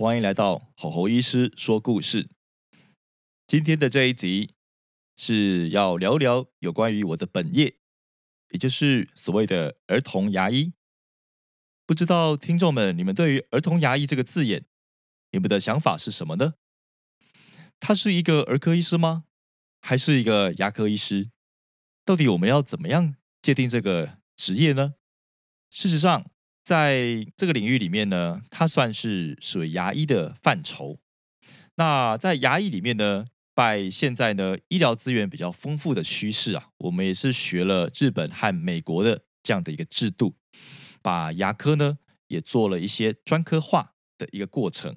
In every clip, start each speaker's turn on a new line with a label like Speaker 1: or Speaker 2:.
Speaker 1: 欢迎来到吼吼医师说故事。今天的这一集是要聊聊有关于我的本业，也就是所谓的儿童牙医。不知道听众们，你们对于儿童牙医这个字眼，你们的想法是什么呢？他是一个儿科医师吗？还是一个牙科医师？到底我们要怎么样界定这个职业呢？事实上，在这个领域里面呢，它算是属于牙医的范畴。那在牙医里面呢，拜现在呢医疗资源比较丰富的趋势啊，我们也是学了日本和美国的这样的一个制度，把牙科呢也做了一些专科化的一个过程。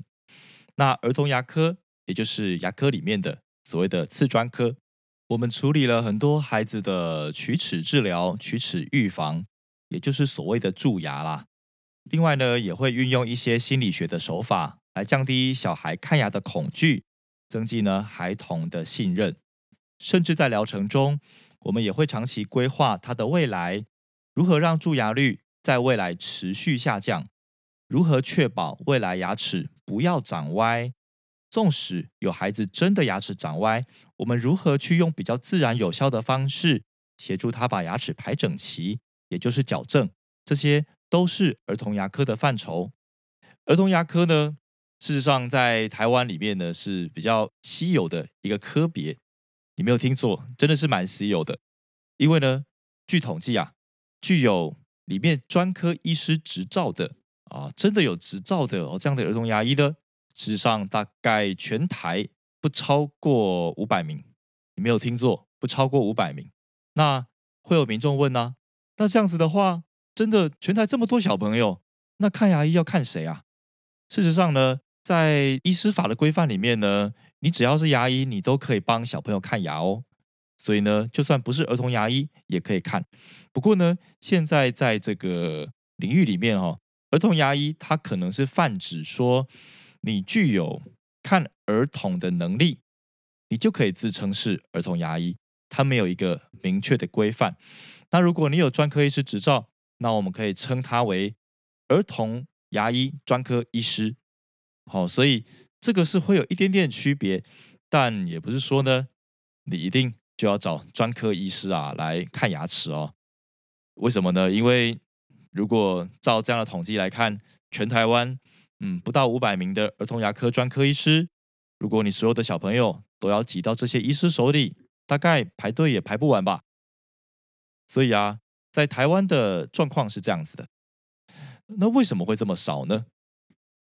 Speaker 1: 那儿童牙科，也就是牙科里面的所谓的次专科，我们处理了很多孩子的龋齿治疗、龋齿预防，也就是所谓的蛀牙啦。另外呢，也会运用一些心理学的手法来降低小孩看牙的恐惧，增进呢孩童的信任。甚至在疗程中，我们也会长期规划他的未来，如何让蛀牙率在未来持续下降，如何确保未来牙齿不要长歪。纵使有孩子真的牙齿长歪，我们如何去用比较自然有效的方式协助他把牙齿排整齐，也就是矫正这些。都是儿童牙科的范畴。儿童牙科呢，事实上在台湾里面呢是比较稀有的一个科别。你没有听错，真的是蛮稀有的。因为呢，据统计啊，具有里面专科医师执照的啊，真的有执照的哦，这样的儿童牙医呢，事实上大概全台不超过五百名。你没有听错，不超过五百名。那会有民众问呢？那这样子的话？真的，全台这么多小朋友，那看牙医要看谁啊？事实上呢，在医师法的规范里面呢，你只要是牙医，你都可以帮小朋友看牙哦。所以呢，就算不是儿童牙医也可以看。不过呢，现在在这个领域里面哦，儿童牙医它可能是泛指说，你具有看儿童的能力，你就可以自称是儿童牙医。它没有一个明确的规范。那如果你有专科医师执照，那我们可以称它为儿童牙医专科医师，好，所以这个是会有一点点区别，但也不是说呢，你一定就要找专科医师啊来看牙齿哦。为什么呢？因为如果照这样的统计来看，全台湾嗯不到五百名的儿童牙科专科医师，如果你所有的小朋友都要挤到这些医师手里，大概排队也排不完吧。所以啊。在台湾的状况是这样子的，那为什么会这么少呢？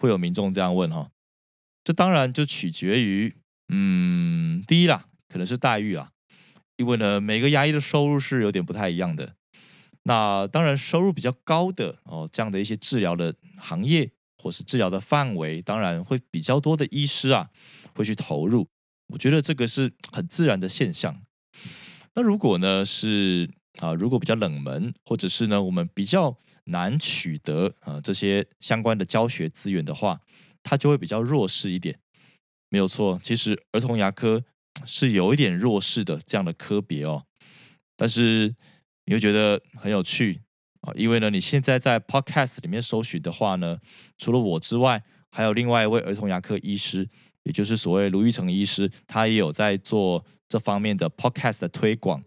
Speaker 1: 会有民众这样问哈，这当然就取决于，嗯，第一啦，可能是待遇啊，因为呢，每个牙医的收入是有点不太一样的。那当然，收入比较高的哦，这样的一些治疗的行业或是治疗的范围，当然会比较多的医师啊会去投入。我觉得这个是很自然的现象。那如果呢是？啊，如果比较冷门，或者是呢，我们比较难取得啊这些相关的教学资源的话，它就会比较弱势一点。没有错，其实儿童牙科是有一点弱势的这样的科别哦。但是你会觉得很有趣啊，因为呢，你现在在 Podcast 里面搜寻的话呢，除了我之外，还有另外一位儿童牙科医师，也就是所谓卢玉成医师，他也有在做这方面的 Podcast 的推广。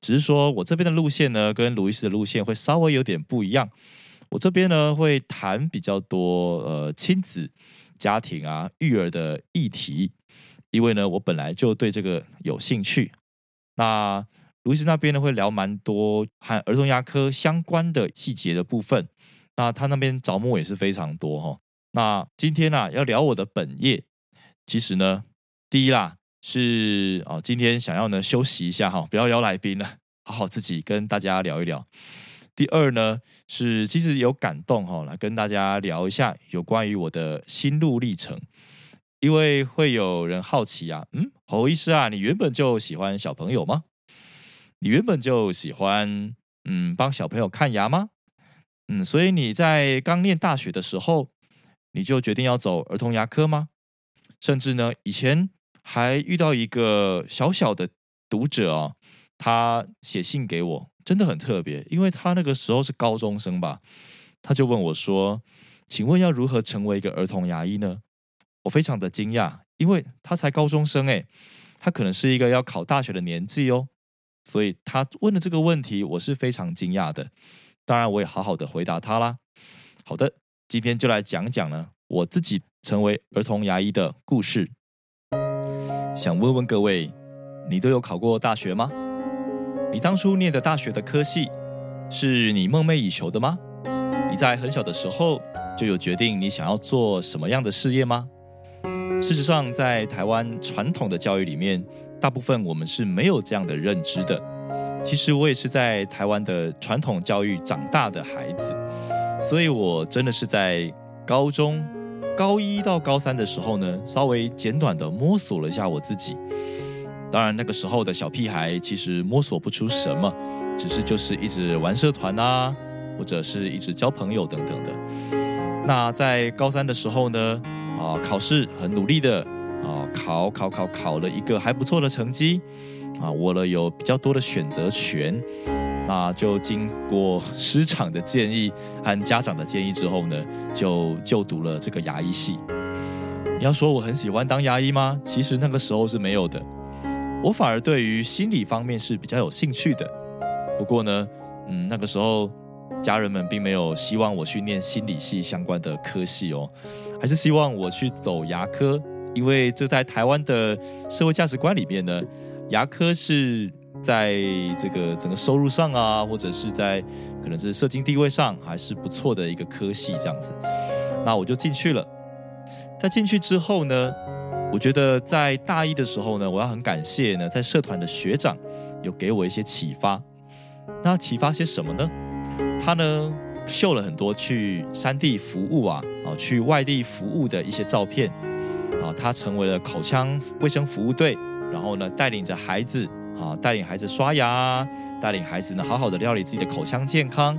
Speaker 1: 只是说我这边的路线呢，跟鲁伊斯的路线会稍微有点不一样。我这边呢会谈比较多呃亲子、家庭啊、育儿的议题，因为呢我本来就对这个有兴趣。那鲁伊斯那边呢会聊蛮多和儿童牙科相关的细节的部分。那他那边招募也是非常多哈。那今天呢要聊我的本业，其实呢第一啦。是哦，今天想要呢休息一下哈，不要邀来宾了，好好自己跟大家聊一聊。第二呢是其实有感动哈，来跟大家聊一下有关于我的心路历程。因为会有人好奇啊，嗯，侯医师啊，你原本就喜欢小朋友吗？你原本就喜欢嗯帮小朋友看牙吗？嗯，所以你在刚念大学的时候，你就决定要走儿童牙科吗？甚至呢，以前还遇到一个小小的读者啊，他写信给我，真的很特别，因为他那个时候是高中生吧，他就问我说：“请问要如何成为一个儿童牙医呢？”我非常的惊讶，因为他才高中生诶，他可能是一个要考大学的年纪哦，所以他问的这个问题，我是非常惊讶的。当然，我也好好的回答他啦。好的，今天就来讲讲呢，我自己成为儿童牙医的故事。想问问各位，你都有考过大学吗？你当初念的大学的科系，是你梦寐以求的吗？你在很小的时候就有决定你想要做什么样的事业吗？事实上，在台湾传统的教育里面，大部分我们是没有这样的认知的。其实我也是在台湾的传统教育长大的孩子，所以我真的是在高中高一到高三的时候呢，稍微简短的摸索了一下我自己。当然那个时候的小屁孩其实摸索不出什么，只是就是一直玩社团啊，或者是一直交朋友等等的。那在高三的时候呢，啊，考试很努力的啊，考考考考了一个还不错的成绩。啊，我了有比较多的选择权，那就经过师长的建议和家长的建议之后呢，就就读了这个牙医系。你要说我很喜欢当牙医吗？其实那个时候是没有的，我反而对于心理方面是比较有兴趣的。不过呢，嗯，那个时候家人们并没有希望我去念心理系相关的科系哦，还是希望我去走牙科，因为这在台湾的社会价值观里面呢。牙科是在这个整个收入上啊，或者是在可能是社经地位上，还是不错的一个科系这样子。那我就进去了。在进去之后呢，我觉得在大一的时候呢，我要很感谢呢，在社团的学长有给我一些启发。那启发些什么呢？他呢秀了很多去山地服务啊，啊，去外地服务的一些照片啊，他成为了口腔卫生服务队。然后呢，带领着孩子啊，带领孩子刷牙，带领孩子呢，好好的料理自己的口腔健康，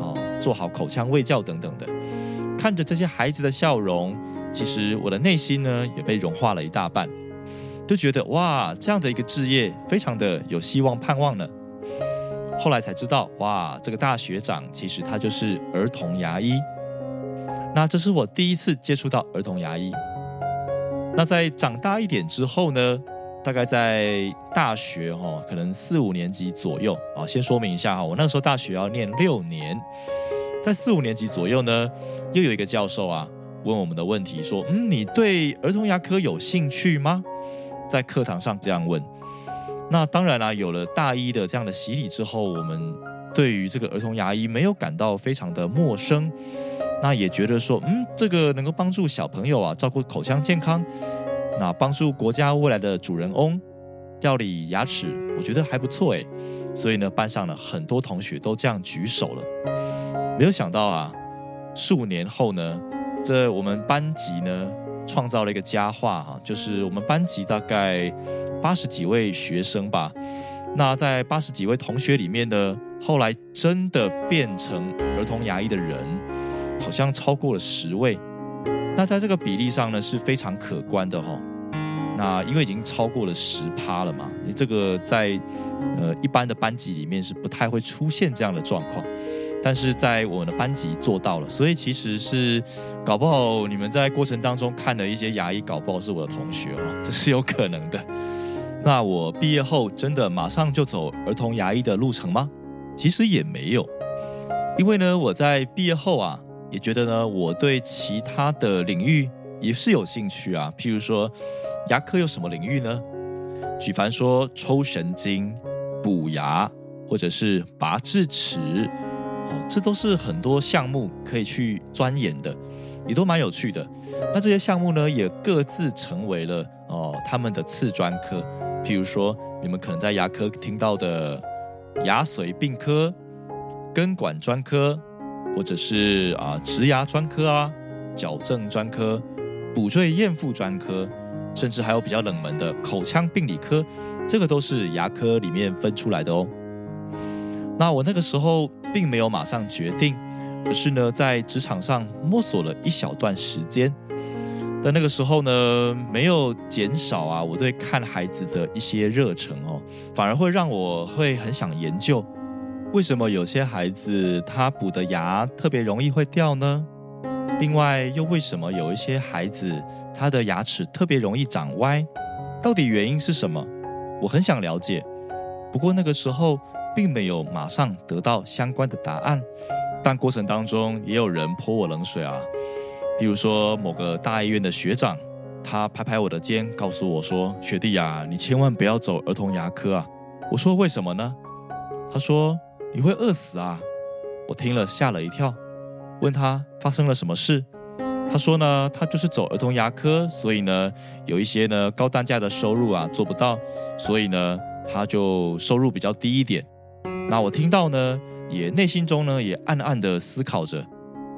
Speaker 1: 啊，做好口腔卫教等等的。看着这些孩子的笑容，其实我的内心呢，也被融化了一大半，就觉得哇，这样的一个职业非常的有希望盼望呢。后来才知道，哇，这个大学长其实他就是儿童牙医。那这是我第一次接触到儿童牙医。那在长大一点之后呢？大概在大学哈，可能四五年级左右啊。先说明一下哈，我那个时候大学要念六年，在四五年级左右呢，又有一个教授啊问我们的问题说：“嗯，你对儿童牙科有兴趣吗？”在课堂上这样问。那当然啦，有了大一的这样的洗礼之后，我们对于这个儿童牙医没有感到非常的陌生，那也觉得说，嗯，这个能够帮助小朋友啊照顾口腔健康。那帮助国家未来的主人翁料理牙齿，我觉得还不错哎，所以呢，班上了很多同学都这样举手了。没有想到啊，数年后呢，这我们班级呢创造了一个佳话哈，就是我们班级大概八十几位学生吧。那在八十几位同学里面呢，后来真的变成儿童牙医的人，好像超过了十位。那在这个比例上呢是非常可观的哈。那因为已经超过了十趴了嘛，这个在呃一般的班级里面是不太会出现这样的状况，但是在我们的班级做到了，所以其实是搞不好你们在过程当中看了一些牙医，搞不好是我的同学哦，这是有可能的。那我毕业后真的马上就走儿童牙医的路程吗？其实也没有，因为呢我在毕业后啊。也觉得呢，我对其他的领域也是有兴趣啊。譬如说，牙科有什么领域呢？举凡说抽神经、补牙，或者是拔智齿，哦，这都是很多项目可以去钻研的，也都蛮有趣的。那这些项目呢，也各自成为了哦他们的次专科。譬如说，你们可能在牙科听到的牙髓病科、根管专科。或者是啊，植牙专科啊，矫正专科，补缀验妇专科，甚至还有比较冷门的口腔病理科，这个都是牙科里面分出来的哦。那我那个时候并没有马上决定，而是呢在职场上摸索了一小段时间。但那个时候呢，没有减少啊我对看孩子的一些热忱哦，反而会让我会很想研究，为什么有些孩子他补的牙特别容易会掉呢？另外又为什么有一些孩子他的牙齿特别容易长歪？到底原因是什么？我很想了解。不过那个时候并没有马上得到相关的答案，但过程当中也有人泼我冷水啊。比如说某个大医院的学长，他拍拍我的肩，告诉我说：“学弟呀，你千万不要走儿童牙科啊！”我说：“为什么呢？”他说：“你会饿死啊！”我听了吓了一跳，问他发生了什么事。他说呢，他就是走儿童牙科，所以呢，有一些呢高单价的收入啊做不到，所以呢，他就收入比较低一点。那我听到呢，也内心中呢也暗暗的思考着。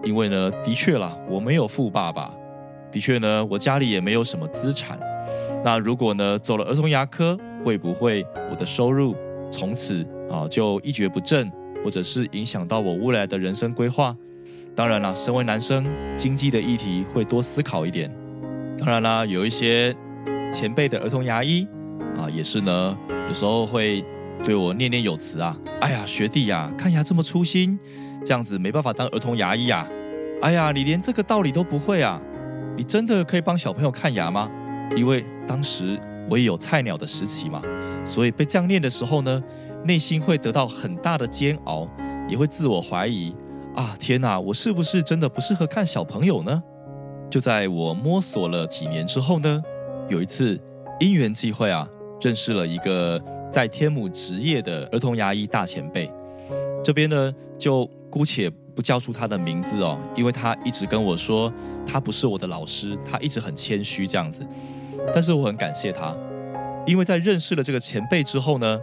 Speaker 1: 因为呢，的确啦，我没有富爸爸，的确呢，我家里也没有什么资产。那如果呢，走了儿童牙科，会不会我的收入从此啊就一蹶不振，或者是影响到我未来的人生规划？当然啦，身为男生，经济的议题会多思考一点。当然啦，有一些前辈的儿童牙医啊，也是呢，有时候会对我念念有词啊。哎呀，学弟呀，看牙这么粗心。这样子没办法当儿童牙医啊！哎呀，你连这个道理都不会啊！你真的可以帮小朋友看牙吗？因为当时我也有菜鸟的时期嘛，所以被这样念的时候呢，内心会得到很大的煎熬，也会自我怀疑啊！天哪，我是不是真的不适合看小朋友呢？就在我摸索了几年之后呢，有一次因缘际会啊，认识了一个在天母职业的儿童牙医大前辈，这边呢就。姑且不叫出他的名字哦，因为他一直跟我说他不是我的老师，他一直很谦虚这样子。但是我很感谢他，因为在认识了这个前辈之后呢，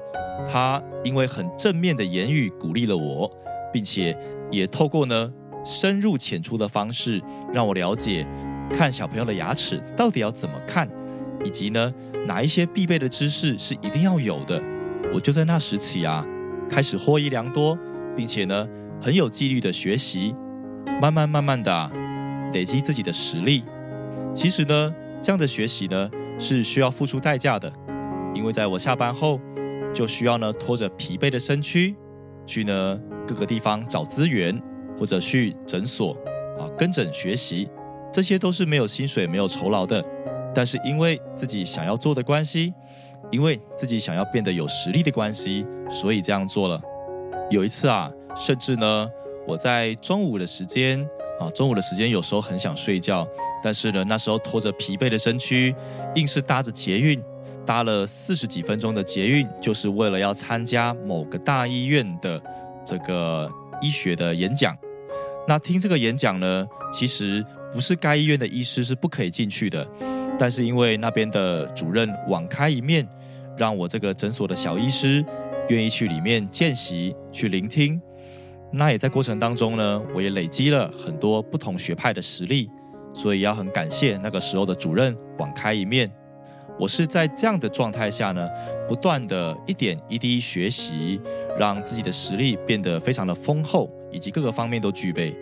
Speaker 1: 他因为很正面的言语鼓励了我，并且也透过呢深入浅出的方式让我了解看小朋友的牙齿到底要怎么看，以及呢哪一些必备的知识是一定要有的。我就在那时起啊，开始获益良多，并且呢。很有纪律的学习，慢慢慢慢的累积自己的实力。其实呢，这样的学习呢是需要付出代价的，因为在我下班后，就需要呢拖着疲惫的身躯去呢各个地方找资源，或者去诊所啊跟诊学习，这些都是没有薪水、没有酬劳的。但是因为自己想要做的关系，因为自己想要变得有实力的关系，所以这样做了。有一次啊。甚至呢，我在中午的时间啊，中午的时间有时候很想睡觉，但是呢，那时候拖着疲惫的身躯，硬是搭着捷运，搭了四十几分钟的捷运，就是为了要参加某个大医院的这个医学的演讲。那听这个演讲呢，其实不是该医院的医师是不可以进去的，但是因为那边的主任网开一面，让我这个诊所的小医师愿意去里面见习，去聆听。那也在过程当中呢，我也累积了很多不同学派的实力，所以要很感谢那个时候的主任网开一面。我是在这样的状态下呢，不断的一点一滴学习，让自己的实力变得非常的丰厚，以及各个方面都具备。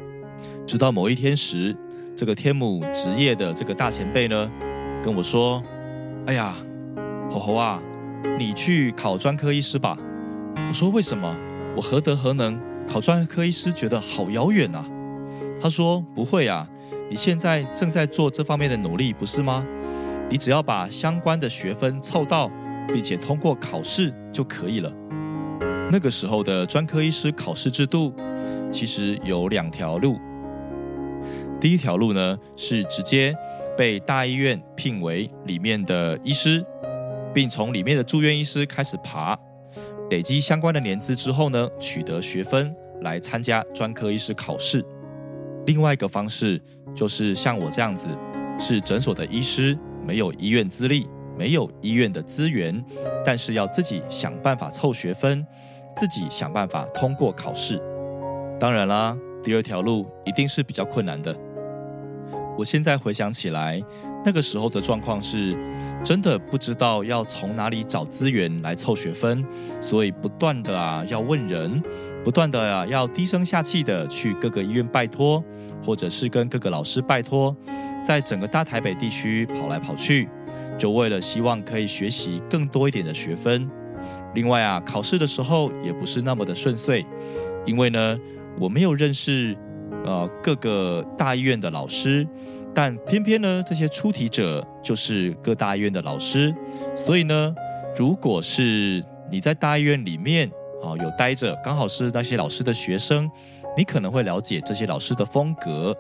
Speaker 1: 直到某一天时，这个天母职业的这个大前辈呢，跟我说：“哎呀，猴猴啊，你去考专科医师吧。”我说：“为什么？我何德何能？”考专科医师觉得好遥远啊！他说：“不会啊，你现在正在做这方面的努力，不是吗？你只要把相关的学分凑到，并且通过考试就可以了。”那个时候的专科医师考试制度其实有两条路。第一条路呢是直接被大医院聘为里面的医师，并从里面的住院医师开始爬。累积相关的年资之后呢，取得学分来参加专科医师考试。另外一个方式就是像我这样子，是诊所的医师，没有医院资历，没有医院的资源，但是要自己想办法凑学分，自己想办法通过考试。当然啦，第二条路一定是比较困难的。我现在回想起来，那个时候的状况是，真的不知道要从哪里找资源来凑学分，所以不断的啊要问人，不断的啊要低声下气的去各个医院拜托，或者是跟各个老师拜托，在整个大台北地区跑来跑去，就为了希望可以学习更多一点的学分。另外啊，考试的时候也不是那么的顺遂，因为呢，我没有认识。呃，各个大医院的老师，但偏偏呢，这些出题者就是各大医院的老师，所以呢，如果是你在大医院里面啊有待着，刚好是那些老师的学生，你可能会了解这些老师的风格，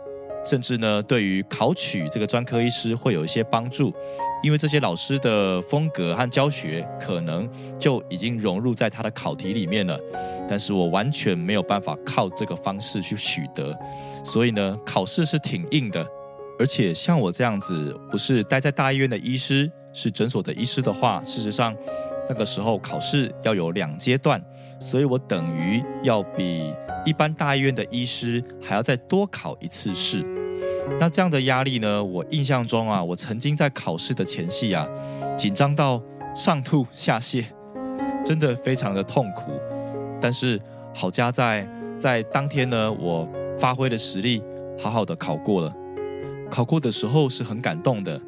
Speaker 1: 甚至呢，对于考取这个专科医师会有一些帮助，因为这些老师的风格和教学可能就已经融入在他的考题里面了。但是我完全没有办法靠这个方式去取得，所以呢，考试是挺硬的。而且像我这样子，不是待在大医院的医师，是诊所的医师的话，事实上那个时候考试要有两阶段，所以我等于要比一般大医院的医师还要再多考一次试。那这样的压力呢，我印象中啊，我曾经在考试的前夕啊，紧张到上吐下泻，真的非常的痛苦。但是好家在在当天呢，我发挥的实力好好的考过了。考过的时候是很感动的，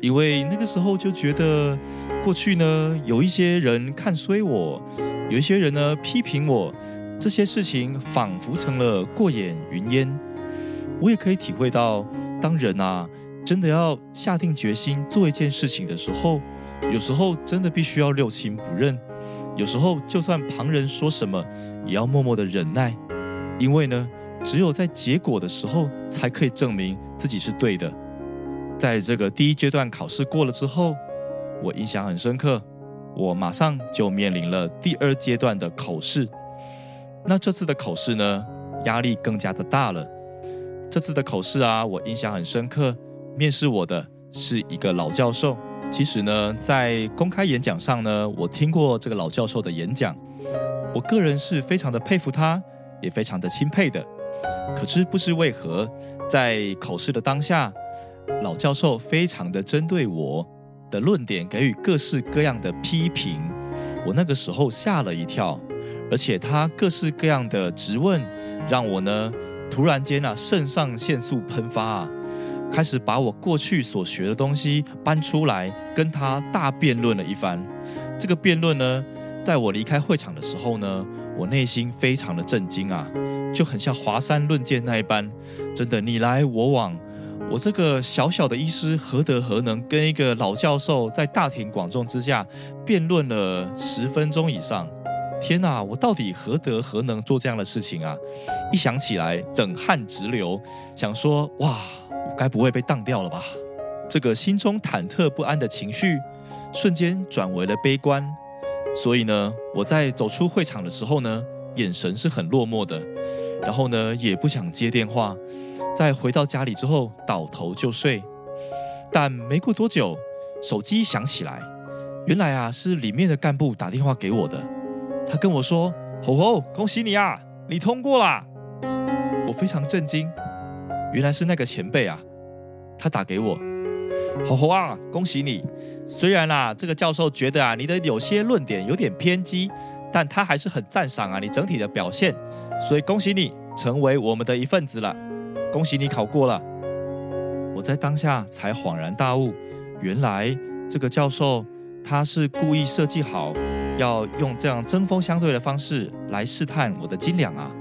Speaker 1: 因为那个时候就觉得过去呢有一些人看衰我，有一些人呢批评我，这些事情仿佛成了过眼云烟。我也可以体会到，当人啊真的要下定决心做一件事情的时候，有时候真的必须要六亲不认。有时候，就算旁人说什么，也要默默的忍耐，因为呢，只有在结果的时候，才可以证明自己是对的。在这个第一阶段考试过了之后，我印象很深刻，我马上就面临了第二阶段的考试。那这次的考试呢，压力更加的大了。这次的考试啊，我印象很深刻，面试我的是一个老教授。其实呢，在公开演讲上呢，我听过这个老教授的演讲，我个人是非常的佩服他，也非常的钦佩的。可是不知为何，在考试的当下，老教授非常的针对我的论点给予各式各样的批评，我那个时候吓了一跳，而且他各式各样的质问，让我呢突然间啊肾上腺素喷发啊。开始把我过去所学的东西搬出来，跟他大辩论了一番。这个辩论呢，在我离开会场的时候呢，我内心非常的震惊啊，就很像华山论剑那一般，真的你来我往。我这个小小的医师何德何能，跟一个老教授在大庭广众之下辩论了十分钟以上？天哪，我到底何德何能做这样的事情啊？一想起来，冷汗直流，想说哇。该不会被当掉了吧？这个心中忐忑不安的情绪瞬间转为了悲观。所以呢，我在走出会场的时候呢，眼神是很落寞的，然后呢，也不想接电话。在回到家里之后，倒头就睡。但没过多久，手机响起来，原来啊是里面的干部打电话给我的。他跟我说：“吼吼，恭喜你啊，你通过啦！”我非常震惊。原来是那个前辈啊，他打给我，吼吼啊，恭喜你！虽然啊，这个教授觉得啊，你的有些论点有点偏激，但他还是很赞赏啊你整体的表现，所以恭喜你成为我们的一份子了，恭喜你考过了。我在当下才恍然大悟，原来这个教授他是故意设计好，要用这样针锋相对的方式来试探我的斤两啊。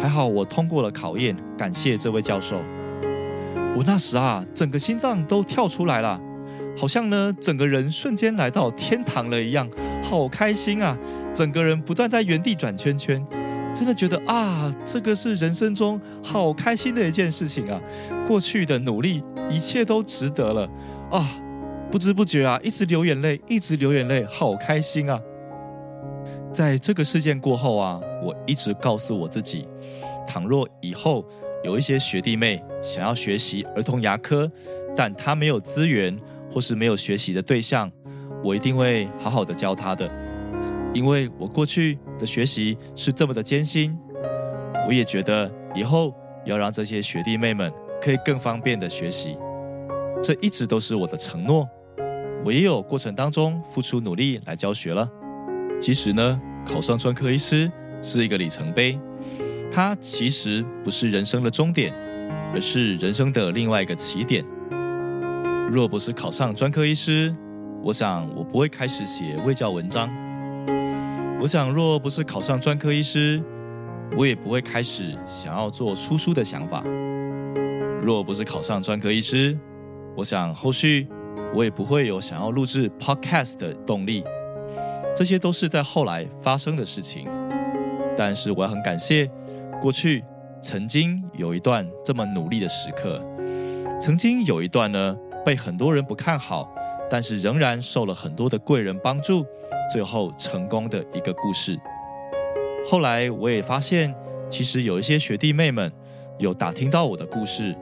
Speaker 1: 还好我通过了考验，感谢这位教授。我那时啊，整个心脏都跳出来了，好像呢，整个人瞬间来到天堂了一样，好开心啊！整个人不断在原地转圈圈，真的觉得啊，这个是人生中好开心的一件事情啊！过去的努力，一切都值得了啊！不知不觉啊，一直流眼泪，一直流眼泪，好开心啊！在这个事件过后啊，我一直告诉我自己，倘若以后有一些学弟妹想要学习儿童牙科，但他没有资源或是没有学习的对象，我一定会好好的教他的，因为我过去的学习是这么的艰辛，我也觉得以后要让这些学弟妹们可以更方便的学习。这一直都是我的承诺。我也有过程当中付出努力来教学了。其实呢，考上专科医师是一个里程碑，它其实不是人生的终点，而是人生的另外一个起点。若不是考上专科医师，我想我不会开始写卫教文章。我想若不是考上专科医师，我也不会开始想要做出书的想法。若不是考上专科医师，我想后续我也不会有想要录制 podcast 的动力。这些都是在后来发生的事情。但是我要很感谢过去曾经有一段这么努力的时刻，曾经有一段呢。被很多人不看好，但是仍然受了很多的贵人帮助，最后成功的一个故事。后来我也发现，其实有一些学弟妹们有打听到我的故事，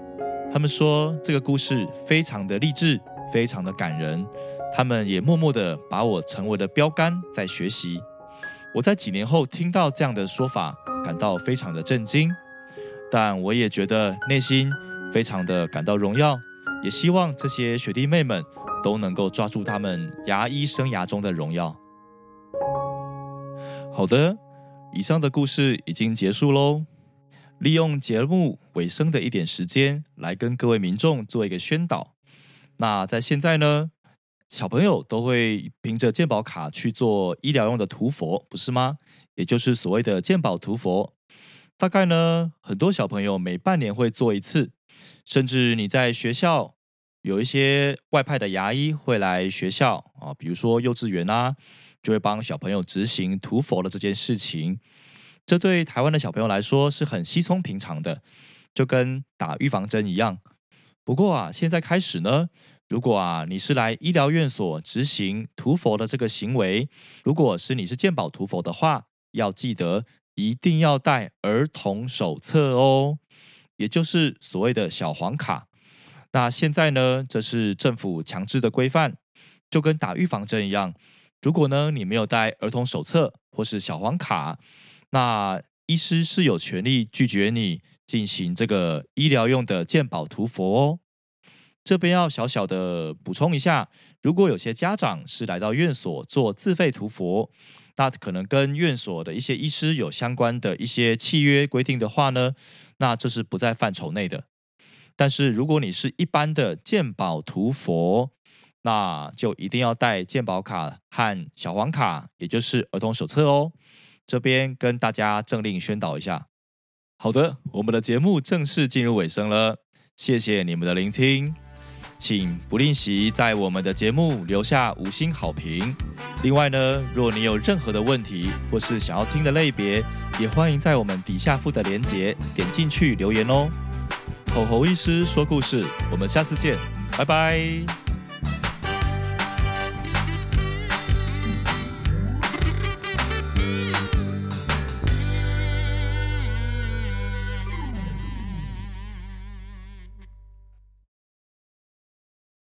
Speaker 1: 他们说这个故事非常的励志，非常的感人。他们也默默的把我成为了标杆，在学习。我在几年后听到这样的说法，感到非常的震惊，但我也觉得内心非常的感到荣耀。也希望这些学弟妹们都能够抓住他们牙医生涯中的荣耀。好的，以上的故事已经结束喽。利用节目尾声的一点时间，来跟各位民众做一个宣导。那在现在呢，小朋友都会凭着健保卡去做医疗用的涂佛，不是吗？也就是所谓的健保涂佛。大概呢，很多小朋友每半年会做一次。甚至你在学校有一些外派的牙医会来学校啊，比如说幼稚园啊，就会帮小朋友执行涂佛的这件事情。这对台湾的小朋友来说是很稀松平常的，就跟打预防针一样。不过啊，现在开始呢，如果啊你是来医疗院所执行涂佛的这个行为，如果是你是健保涂佛的话，要记得一定要带儿童手册哦。也就是所谓的小黄卡，那现在呢，这是政府强制的规范，就跟打预防针一样。如果呢你没有带儿童手册或是小黄卡，那医师是有权利拒绝你进行这个医疗用的健保涂佛哦。这边要小小的补充一下，如果有些家长是来到院所做自费涂佛，那可能跟院所的一些医师有相关的一些契约规定的话呢。那这是不在范畴内的，但是如果你是一般的鉴宝涂佛，那就一定要带鉴宝卡和小黄卡，也就是儿童手册哦。这边跟大家政令宣导一下。好的，我们的节目正式进入尾声了，谢谢你们的聆听，请不吝惜在我们的节目留下五星好评。另外呢，若你有任何的问题或是想要听的类别，也欢迎在我们底下附的链接点进去留言哦。吼吼医师说故事，我们下次见，拜拜。